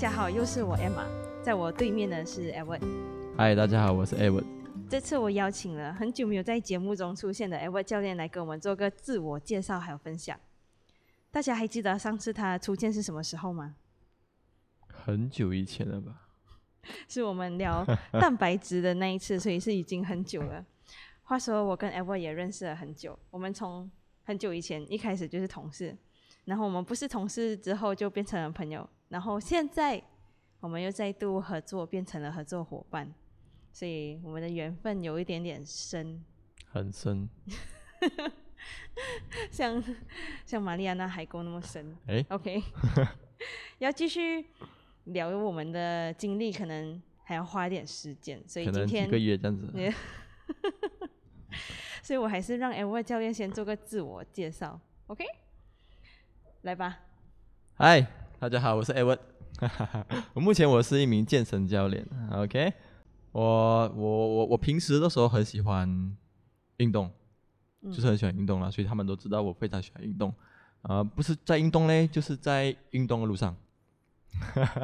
家好，又是我 Emma，在我对面的是 Edward。嗨，大家好，我是 Edward。这次我邀请了很久没有在节目中出现的 Edward 教练来跟我们做个自我介绍还有分享。大家还记得上次他出现是什么时候吗？很久以前了吧？是我们聊蛋白质的那一次，所以是已经很久了。话说我跟 Edward 也认识了很久，我们从很久以前一开始就是同事，然后我们不是同事之后就变成了朋友，然后现在我们又再度合作，变成了合作伙伴，所以我们的缘分有一点点深，很深。像像玛丽亚纳海沟那么深。哎，OK，要继续聊我们的经历，可能还要花一点时间，所以今天个月这样子。所以我还是让 L Y 教练先做个自我介绍，OK？来吧，嗨，大家好，我是 Edward。我目前我是一名健身教练。OK，我我我我平时的时候很喜欢运动，嗯就是很喜欢运动啦，所以他们都知道我非常喜欢运动。啊、不是在运动嘞，就是在运动的路上。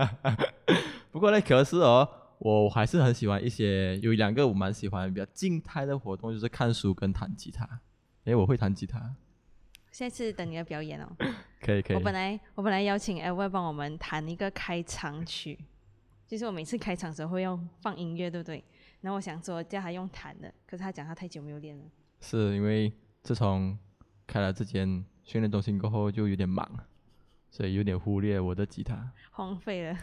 不过呢，可是哦，我还是很喜欢一些有两个我蛮喜欢比较静态的活动，就是看书跟弹吉他。诶，我会弹吉他，下次等你的表演哦。可以可以我。本来我本来邀请 L Y 帮我们弹一个开场曲，就是我每次开场的时候会用放音乐，对不对？然后我想说叫他用弹的，可是他讲他太久没有练了。是因为自从开了这间训练中心过后，就有点忙，所以有点忽略我的吉他。荒废了。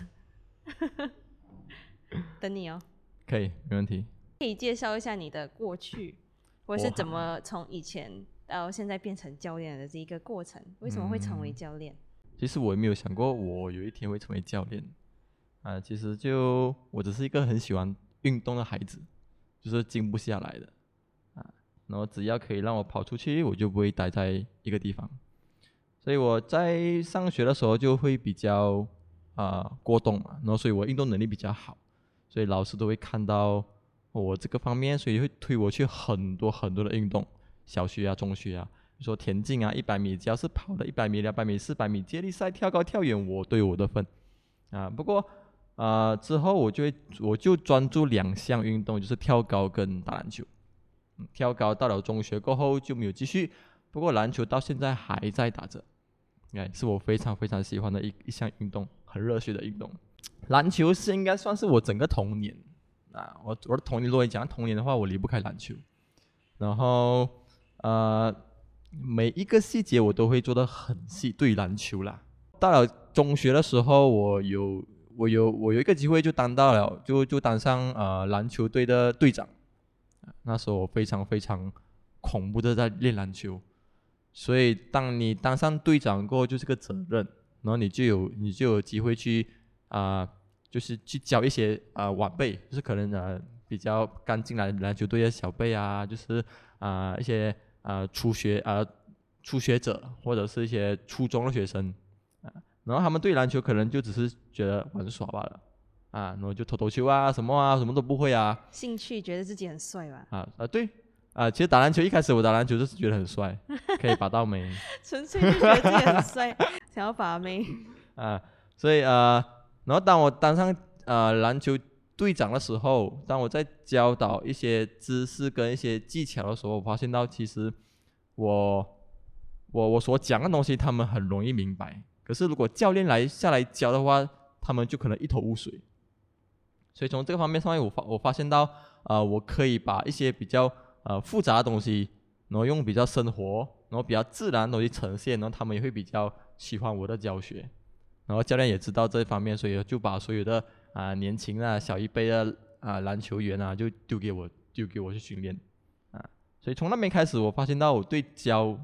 等你哦，可以，没问题。可以介绍一下你的过去，我是怎么从以前到现在变成教练的这一个过程？为什么会成为嗯教练？其实我也没有想过我有一天会成为教练啊。其实就我只是一个很喜欢运动的孩子，就是静不下来的啊。然后只要可以让我跑出去，我就不会待在一个地方。所以我在上学的时候就会比较啊、过动嘛，然后所以我运动能力比较好，所以老师都会看到我这个方面，所以会推我去很多很多的运动，小学啊、中学啊，比如说田径啊，一百米，只要是跑的，一百米、两百米、四百米、接力赛、跳高、跳远，我都有我的份啊。不过啊、之后我就会我就专注两项运动，就是跳高跟打篮球。嗯跳高到了中学过后就没有继续，不过篮球到现在还在打着，哎，是我非常非常喜欢的一一项运动，很热血的运动。篮球是应该算是我整个童年啊，我我的童年，如果你讲童年的话，我离不开篮球。然后呃，每一个细节我都会做的很细，对篮球啦。到了中学的时候，我有我有我有一个机会就当到了，就就当上呃篮球队的队长。那时候我非常非常恐怖的在练篮球，所以当你当上队长过后，就是个责任，然后你就有你就有机会去啊、就是去教一些啊、晚辈，就是可能呃比较刚进来篮球队的小辈啊，就是啊、一些啊、初学啊、初学者或者是一些初中的学生啊，然后他们对篮球可能就只是觉得玩耍罢了啊，然后就投投球啊什么啊什么都不会啊兴趣觉得自己很帅吧？啊啊对啊，其实打篮球一开始我打篮球就是觉得很帅，可以把到妹 纯粹就觉得自己很帅，想要把妹。啊，所以呃，然后当我当上呃篮球队长的时候，当我在教导一些知识跟一些技巧的时候，我发现到其实我我我所讲的东西他们很容易明白，可是如果教练来下来教的话，他们就可能一头雾水。所以从这个方面上面，我发我发现到，呃，我可以把一些比较呃复杂的东西，然后用比较生活，然后比较自然的东西呈现，然后他们也会比较喜欢我的教学。然后教练也知道这一方面，所以就把所有的啊、年轻啊小一辈的啊、篮球员啊，就丢给我丢给我去训练啊。所以从那边开始，我发现到我对教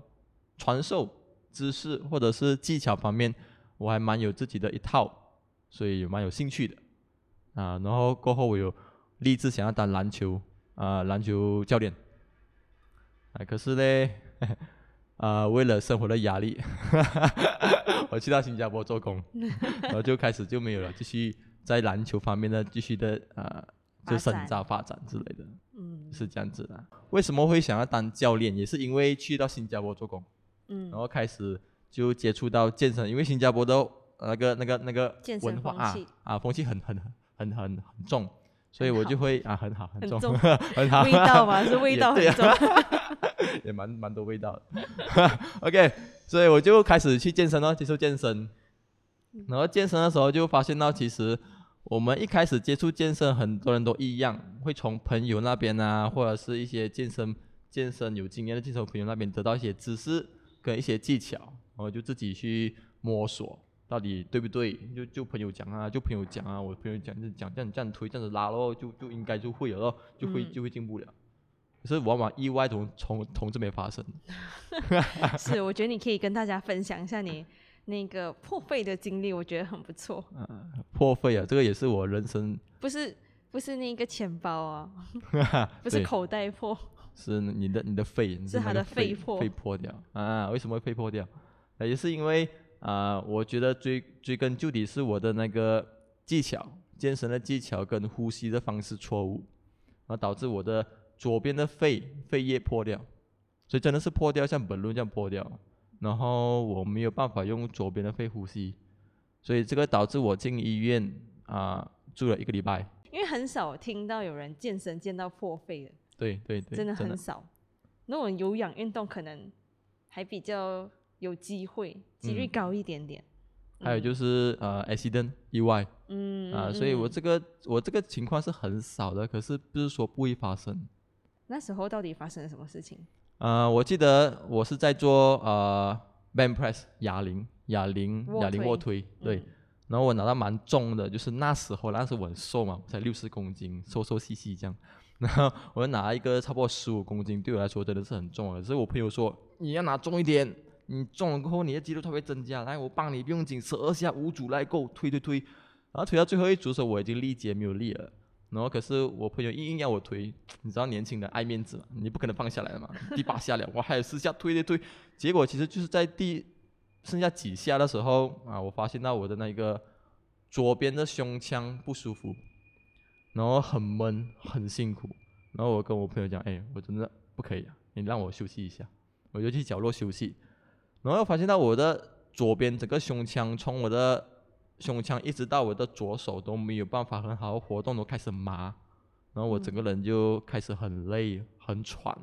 传授知识或者是技巧方面，我还蛮有自己的一套，所以蛮有兴趣的啊。然后过后我有立志想要当篮球啊篮球教练啊，可是嘞。啊、为了生活的压力，我去到新加坡做工，然后就开始就没有了，继续在篮球方面呢继续的呃，就深造发展之类的，嗯。是这样子的。为什么会想要当教练，也是因为去到新加坡做工，嗯。然后开始就接触到健身，因为新加坡的那个那个那个文化啊啊风气很很很很很很重，所以我就会啊很好很重 很好。味道嘛，是味道很也啊。重。也蛮蛮多味道的。OK，所以我就开始去健身了，接受健身。然后健身的时候就发现到，其实我们一开始接触健身，很多人都一样，会从朋友那边啊，或者是一些健身健身有经验的健身朋友那边得到一些知识跟一些技巧，然后就自己去摸索。到底对不对？就就朋友讲啊，就朋友讲啊，我朋友讲就讲这样这样推这样子拉咯，就就应该就会了咯，就会嗯就会进步了。可是往往意外从从从这边发生。是，我觉得你可以跟大家分享一下你那个破费的经历，我觉得很不错。嗯破费啊，这个也是我人生，不是不是那个钱包啊，不是口袋破，是你的你的肺，是他的肺肺破肺破掉啊？为什么会肺破掉？呃也是因为啊、我觉得追追根究底是我的那个技巧，健身的技巧跟呼吸的方式错误，然后导致我的左边的肺肺叶破掉，所以真的是破掉，像本轮这样破掉，然后我没有办法用左边的肺呼吸，所以这个导致我进医院啊、住了一个礼拜。因为很少听到有人健身健到破肺的，对对对，真的很少。那种有氧运动可能还比较有机会，几率嗯高一点点。还有就是呃 accident 意外嗯啊、嗯所以我嗯这个我这个情况是很少的，可是不是说不会发生。那时候到底发生了什么事情？呃，我记得我是在做呃 band press 哑铃哑铃哑铃卧推，对，嗯然后我拿到蛮重的，就是那时候那时候我很瘦嘛，才六十公斤，瘦瘦细细这样，然后我就拿一个差不多十五公斤，对我来说真的是很重了。所以我朋友说你要拿重一点，你重了过后你的肌肉它会增加，来我帮你不用紧，十二下五组来够推推推，然后推到最后一组的时候我已经力竭没有力了。然后可是我朋友硬硬要我推，你知道年轻人爱面子嘛，你不可能放下来的嘛。第八下了，我还有四下推推推，结果其实就是在第剩下几下的时候啊，我发现到我的那个左边的胸腔不舒服，然后很闷，很辛苦。然后我跟我朋友讲，哎，我真的不可以啊，你让我休息一下，我就去角落休息。然后发现到我的左边整个胸腔，从我的胸腔一直到我的左手都没有办法很好的活动，都开始麻。然后我整个人就开始很累、很喘，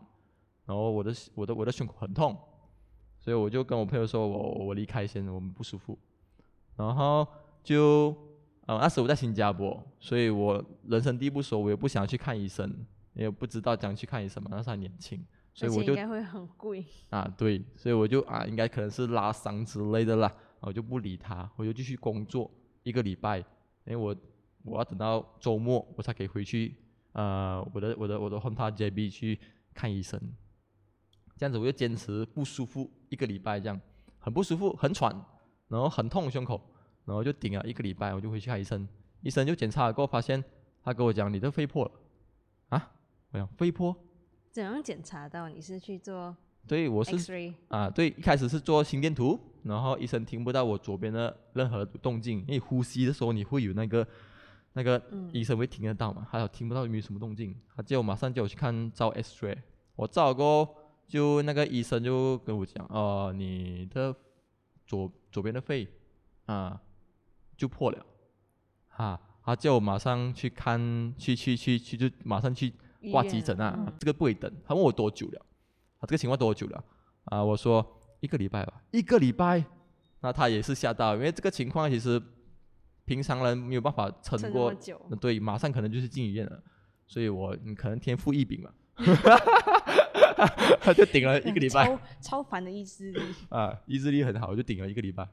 然后我的我的我的胸口很痛，所以我就跟我朋友说，我我离开先，我们不舒服。然后就呃那时我在新加坡，所以我人生地不熟，我也不想去看医生，也不知道怎样去看医生嘛，那时候还年轻，所以我就应该会很贵。啊，对，所以我就啊，应该可能是拉伤之类的啦，我就不理他，我就继续工作一个礼拜，因为我我要等到周末我才可以回去，呃，我的我的我的 Honda JB 去看医生，这样子我就坚持不舒服一个礼拜，这样很不舒服，很喘，然后很痛胸口，然后就顶了一个礼拜，我就回去看医生，医生就检查了过后发现，他跟我讲你的肺破了，啊，我讲肺破，怎样检查到你是去做对我是？啊，对，一开始是做心电图，然后医生听不到我左边的任何动静，因为呼吸的时候你会有那个那个嗯。医生会听得到嘛，还有听不到有没有什么动静，他叫我马上叫我去看照 X-ray，我照过后，就那个医生就跟我讲，哦、你的左左边的肺啊就破了，啊，他叫我马上去看，去去去去就马上去挂急诊啊，嗯。这个不会等。他问我多久了，啊，这个情况多久了？啊，我说一个礼拜吧，一个礼拜。那他也是吓到，因为这个情况其实平常人没有办法撑过么，久，呃对，马上可能就是进医院了。所以我你可能天赋异禀嘛，他就顶了一个礼拜超超凡的意志力。啊，意志力很好，就顶了一个礼拜，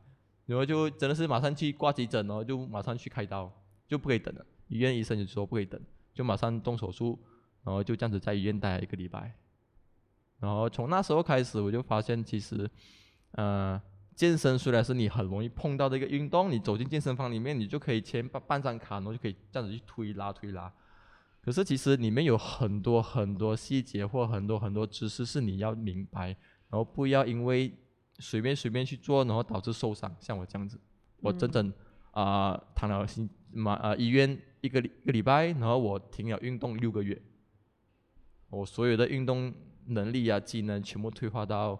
然后就真的是马上去挂急诊哦，就马上去开刀，就不可以等了。医院医生就说不可以等，就马上动手术，然后就这样子在医院待了一个礼拜。然后从那时候开始，我就发现其实，呃，健身虽然是你很容易碰到的一个运动，你走进健身房里面，你就可以签办办张卡，然后就可以这样子去推拉推拉。可是其实里面有很多很多细节或很多很多知识是你要明白，然后不要因为随便随便去做，然后导致受伤。像我这样子，我整整啊、躺了心马啊医院一个礼一个礼拜，然后我停了运动六个月，我所有的运动能力啊技能全部退化到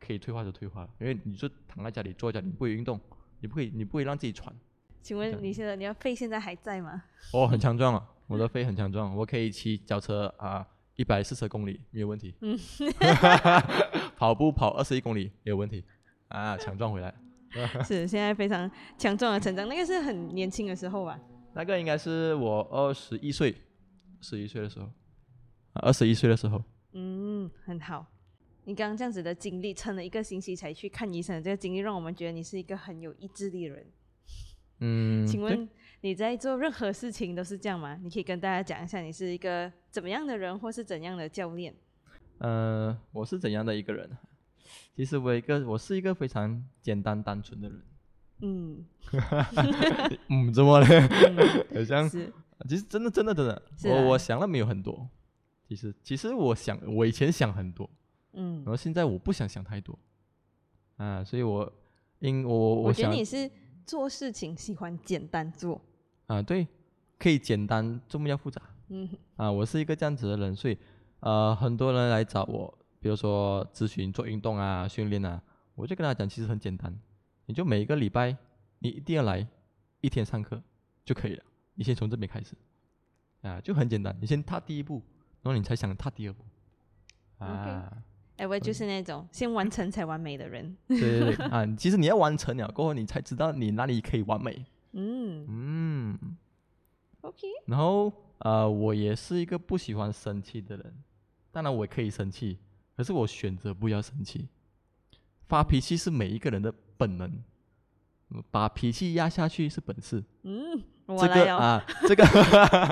可以退化就退化了，因为你就躺在家里坐在家里不会运动，你不可以，你不会让自己喘。请问你现在你的肺现在还在吗？哦，很强壮啊，我的肺很强壮，我可以骑脚车啊，一百四十公里没有问题。嗯，跑步跑二十一公里没有问题啊，强壮回来。是现在非常强壮的成长，那个是很年轻的时候吧？那个应该是我二十一岁，十一岁的时候，啊，二十一岁的时候。嗯，很好。你刚刚这样子的经历，撑了一个星期才去看医生的这个经历，让我们觉得你是一个很有意志力的人。嗯，请问你在做任何事情都是这样吗？你可以跟大家讲一下，你是一个怎么样的人，或是怎样的教练？呃，我是怎样的一个人？其实我一个，我是一个非常简单单纯的人。嗯，嗯，怎么了？嗯 好像是其实真的真的真的，我我想了没有很多。其实其实我想，我以前想很多，嗯然，后现在我不想想太多。啊，所以我因我我觉想得你是做事情喜欢简单做。啊，对，可以简单，这么要复杂。嗯啊，我是一个这样子的人，所以呃，很多人来找我，比如说咨询做运动啊、训练啊，我就跟他讲，其实很简单，你就每一个礼拜你一定要来一天上课就可以了。你先从这边开始，啊，就很简单，你先踏第一步，然后你才想踏第二步。啊，哎，我就是那种先完成才完美的人。对对对啊，其实你要完成了过后，你才知道你哪里可以完美。嗯嗯，，OK，然后呃，我也是一个不喜欢生气的人，当然我也可以生气，可是我选择不要生气。发脾气是每一个人的本能，嗯把脾气压下去是本事。嗯，我这来啊，这个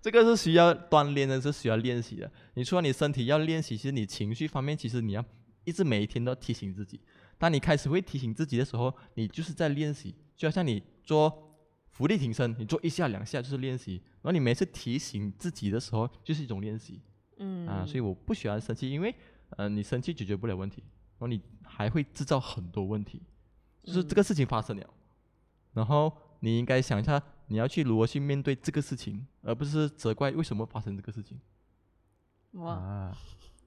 这个是需要锻炼的，是需要练习的。你除了你身体要练习，其实你情绪方面，其实你要一直每一天都要提醒自己。当你开始会提醒自己的时候，你就是在练习，就好像你做伏地挺身，你做一下两下就是练习，然后你每次提醒自己的时候，就是一种练习嗯啊。所以我不喜欢生气，因为呃，你生气解决不了问题，然后你还会制造很多问题，就是这个事情发生了，然后你应该想一下，你要去如何去面对这个事情，而不是责怪为什么发生这个事情哇，啊。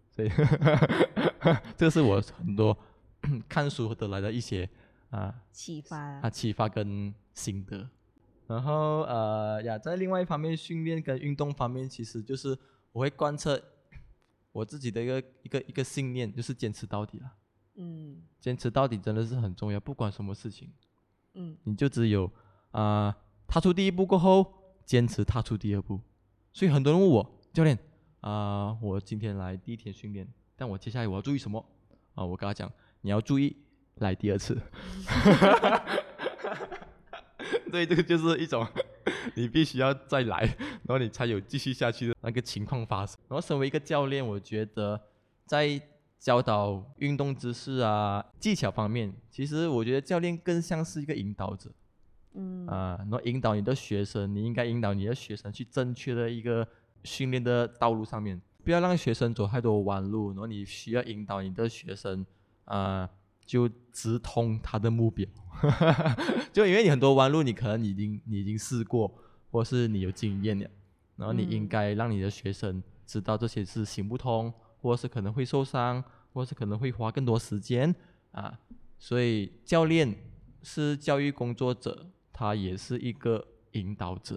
所以 这个是我很多 看书得来的一些啊启发啊启发跟心得。然后呃呀，在另外一方面，训练跟运动方面，其实就是我会贯彻我自己的一个一个一个信念，就是坚持到底了。嗯坚持到底真的是很重要，不管什么事情，嗯你就只有啊、踏出第一步过后，坚持踏出第二步。所以很多人问我教练啊、我今天来第一天训练，但我接下来我要注意什么啊、我跟他讲，你要注意来第二次。对，这个就是一种你必须要再来，然后你才有继续下去的那个情况发生。然后身为一个教练，我觉得在教导运动知识啊、技巧方面，其实我觉得教练更像是一个引导者嗯啊，然后引导你的学生，你应该引导你的学生去正确的一个训练的道路上面，不要让学生走太多弯路，然后你需要引导你的学生啊，就直通他的目标。就因为你很多弯路，你可能已经你已经试过，或是你有经验了，然后你应嗯该让你的学生知道这些是行不通，或是可能会受伤，或是可能会花更多时间啊。所以教练是教育工作者，他也是一个引导者。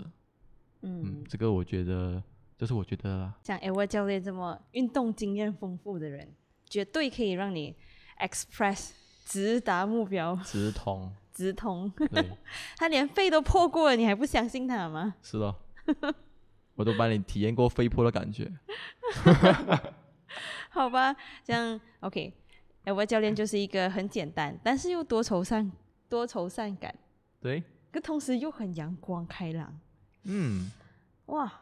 嗯嗯，，这个我觉得，这是我觉得啦像 Ever 教练这么运动经验丰富的人，绝对可以让你 express 直达目标，直通，直通。他连肺都破过了，你还不相信他吗？是的，我都帮你体验过飞坡的感觉。好吧，这样 OK。Ever 教练就是一个很简单，但是又多愁善多愁善感，对，可同时又很阳光开朗。嗯。哇，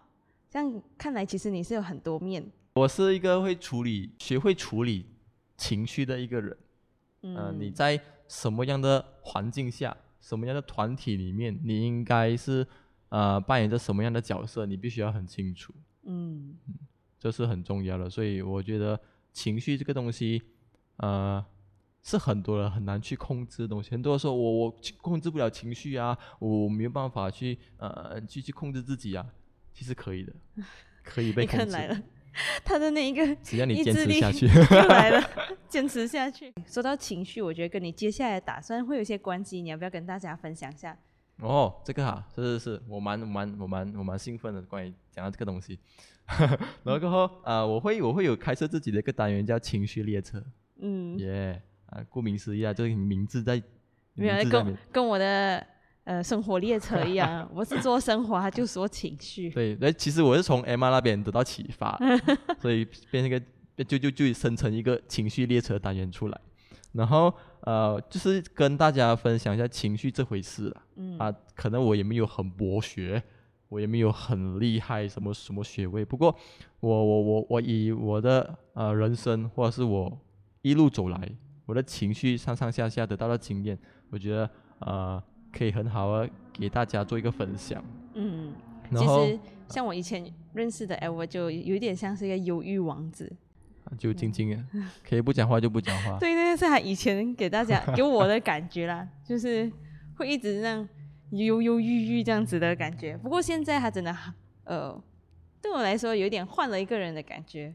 这样看来其实你是有很多面。我是一个会处理、学会处理情绪的一个人。嗯，呃，你在什么样的环境下、什么样的团体里面，你应该是呃扮演着什么样的角色，你必须要很清楚，嗯这是很重要的。所以我觉得情绪这个东西，呃，是很多人很难去控制的东西。很多人说我我控制不了情绪啊，我没有办法去呃去去控制自己啊，其实可以的，可以被 你控制，看来了，他的那一个只要你坚持下去。又来了，坚持下去。说到情绪，我觉得跟你接下来的打算会有一些关系，你要不要跟大家分享一下？哦，这个哈，是是是，我蛮蛮我蛮我蛮兴奋的，关于讲到这个东西。然后过后啊、我会我会有开设自己的一个单元叫情绪列车，嗯，耶啊，顾名思义啊，就是名字在没有跟跟我的呃生活列车一样，我是做生活，他就说情绪。对，那其实我是从 Emma 那边得到启发，所以变成一个就就就生成一个情绪列车单元出来，然后呃，就是跟大家分享一下情绪这回事啊。嗯啊，可能我也没有很博学，我也没有很厉害什么什么学位，不过我我我我以我的呃人生或者是我一路走来，我的情绪上上下下得到的经验，我觉得呃可以很好的给大家做一个分享。嗯，其实像我以前认识的 L，就有一点像是一个忧郁王子。啊就静静的，可以不讲话就不讲话。对，那个是他以前给大家给我的感觉啦，就是会一直那样忧忧郁郁这样子的感觉。不过现在他真的呃，对我来说有一点换了一个人的感觉。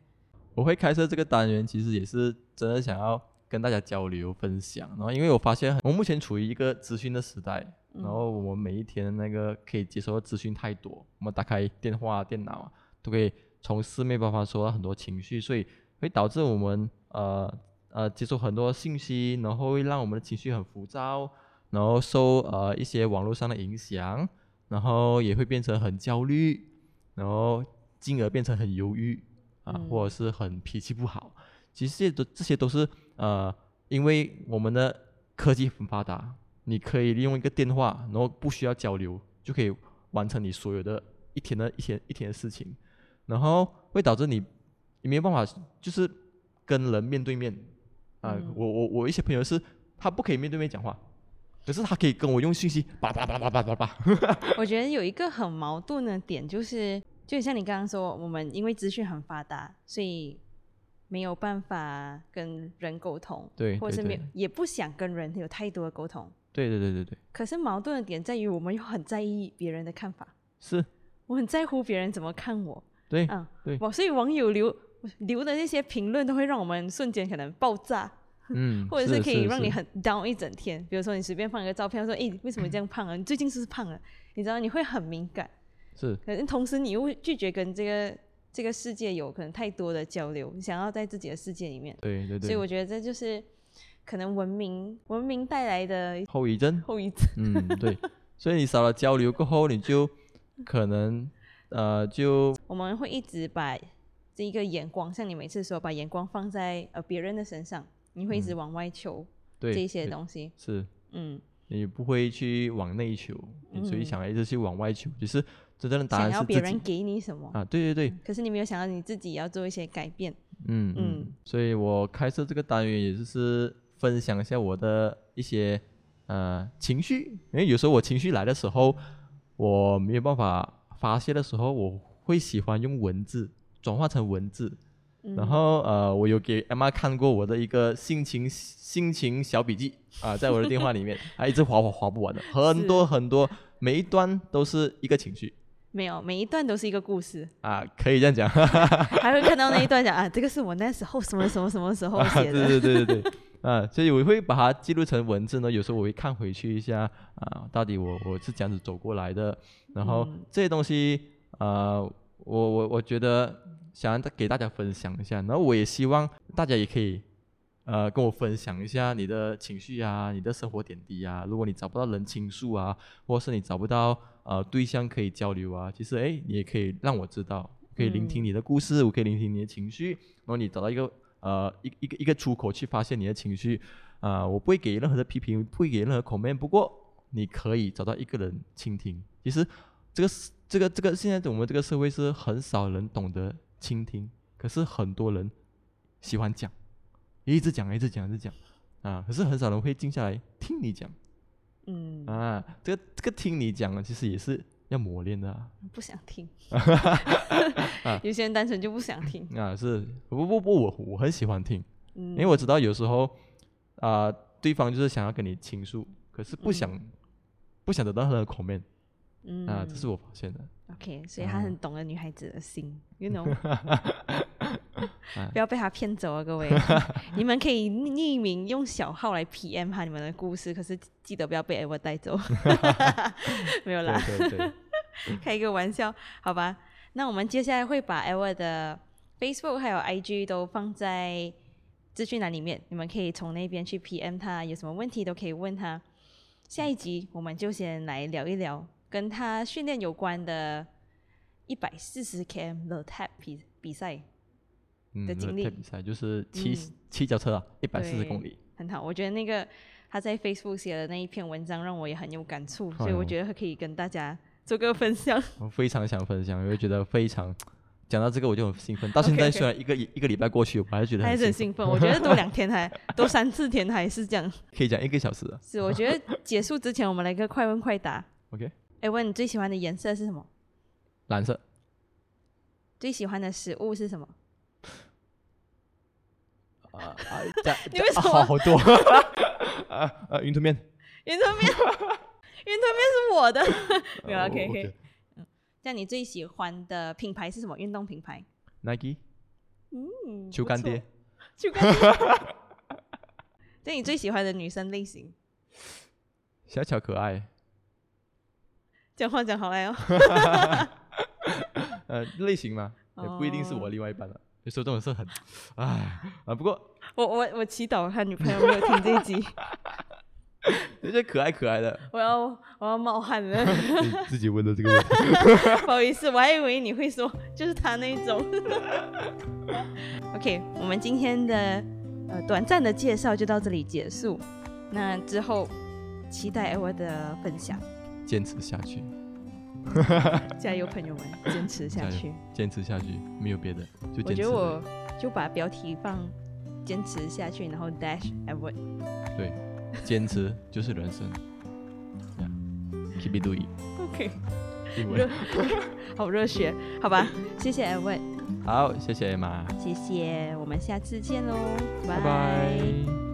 我会开设这个单元，其实也是真的想要跟大家交流分享。然后，因为我发现我目前处于一个资讯的时代，嗯然后我们每一天那个可以接收的资讯太多，我们打开电话、电脑啊，都可以从四面八方收到很多情绪，所以会导致我们呃呃接收很多信息，然后会让我们的情绪很浮躁，然后受呃一些网络上的影响，然后也会变成很焦虑，然后进而变成很忧郁啊，嗯或者是很脾气不好。其实这些都这些都是呃，因为我们的科技很发达，你可以利用一个电话，然后不需要交流，就可以完成你所有的一天的一天一天的事情，然后会导致你你没有办法就是跟人面对面啊、嗯。我我我一些朋友是他不可以面对面讲话，可是他可以跟我用信息叭叭叭叭叭叭叭，我觉得有一个很矛盾的点，就是就像你刚刚说，我们因为资讯很发达，所以没有办法跟人沟通，对对或者是没也不想跟人有太多的沟通。对对对对对，可是矛盾的点在于，我们又很在意别人的看法，是，我很在乎别人怎么看我。对嗯，对我，所以网友留留的那些评论都会让我们瞬间可能爆炸，嗯，或者是可以让你很 down 一整天。比如说你随便放一个照片，说：“诶，为什么这样胖啊？你最近是不是胖了？”你知道你会很敏感，是可是同时你又拒绝跟这个这个世界有可能太多的交流，你想要在自己的世界里面。对对对，所以我觉得这就是可能文明文明带来的后遗症，后遗症。嗯，对，所以你少了交流过后，你就可能呃就我们会一直把这一个眼光，像你每次说把眼光放在呃别人的身上，你会一直往外求对这些对东西。是。嗯，你不会去往内求，你所以嗯。想一直去往外求，就是真正的答案是别人给你什么，啊，对对对，可是你没有想到你自己要做一些改变。嗯嗯嗯，所以我开设这个单元也就是分享一下我的一些呃情绪，因为有时候我情绪来的时候，我没有办法发泄的时候，我会喜欢用文字转化成文字，嗯、然后呃，我有给 Emma 看过我的一个心情心情小笔记啊、在我的电话里面，啊，一直划划划不完的，很多很多，每一段都是一个情绪没有，每一段都是一个故事，啊，可以这样讲，还会看到那一段讲啊，这个是我那时候什么什么什么时候啊，写的。对对对对对，啊，所以我会把它记录成文字呢。有时候我会看回去一下啊，到底我我是这样子走过来的，然后嗯这些东西啊，我我我觉得想要给大家分享一下，然后我也希望大家也可以呃跟我分享一下你的情绪啊，你的生活点滴啊。如果你找不到人倾诉啊，或是你找不到呃对象可以交流啊，其实诶，你也可以让我知道，可以聆听你的故事，我可以聆听你的情绪，然后你找到一个呃一一个一个出口去发泄你的情绪啊、我不会给任何的批评，不会给任何口面不过你可以找到一个人倾听。其实这个是这个这个现在我们这个社会是很少人懂得倾听，可是很多人喜欢讲，一直讲一直讲一直讲啊，可是很少人会静下来听你讲嗯，啊。这个这个听你讲啊，其实也是要磨练的啊。不想听。啊有些人单纯就不想听。啊，是不不不，我我很喜欢听，嗯，因为我知道有时候啊、对方就是想要跟你倾诉，可是不想、不想得到他的 comment 嗯啊，这是我发现的。OK，所以他很懂得女孩子的心，you know。啊不要被他骗走啊，各位！你们可以匿名用小号来 PM 他你们的故事，可是记得不要被 Edward 带走。没有啦，对对对，开一个玩笑，好吧？那我们接下来会把 Edward 的 Facebook 还有 IG 都放在资讯栏里面，你们可以从那边去 PM 他，有什么问题都可以问他。下一集我们就先来聊一聊跟他训练有关的一百四十 km 的 tap 比比赛，嗯，的经历那比赛就是骑嗯骑脚车啊，一百四十公里，很好。我觉得那个他在 Facebook 写的那一篇文章让我也很有感触，所以我觉得可以跟大家做个分享。我非常想分享，因为觉得非常。讲到这个我就很兴奋，到现在虽然一个一个礼拜过去，我还是觉得还是很兴奋，我觉得多两天还 多三四天还是这样。可以讲一个小时啊。是，我觉得结束之前我们来个快问快答。OK，哎，问你最喜欢的颜色是什么？蓝色最喜欢的食物是什么？啊啊，你为什么啊好多 啊啊云吞面，云吞面，云吞面是我的。没有哦，OK OK。这样你最喜欢的品牌是什么？运动品牌？Nike 嗯，球干爹，，球干爹。这你最喜欢的女生类型？小巧可爱，讲话讲好来哦。呃，类型嘛，也不一定是我哦另外一半了。有时候这种事很，唉啊，不过我我我祈祷他女朋友没有听这一集，有些可爱可爱的，我要我要冒汗了。你自己问的这个问题。不好意思，我还以为你会说就是他那一种。OK，我们今天的呃短暂的介绍就到这里结束。那之后期待我的分享，坚持下去，加油，朋友们，坚持下去。坚持下去，没有别的，就我。觉得我就把标题放坚持下去，然后 dash Edward。对，坚持就是人生。Yeah, keep it doing，OK。好热血，好吧，谢谢 Edward，好，谢谢 Emma，谢谢，我们下次见喽，拜拜。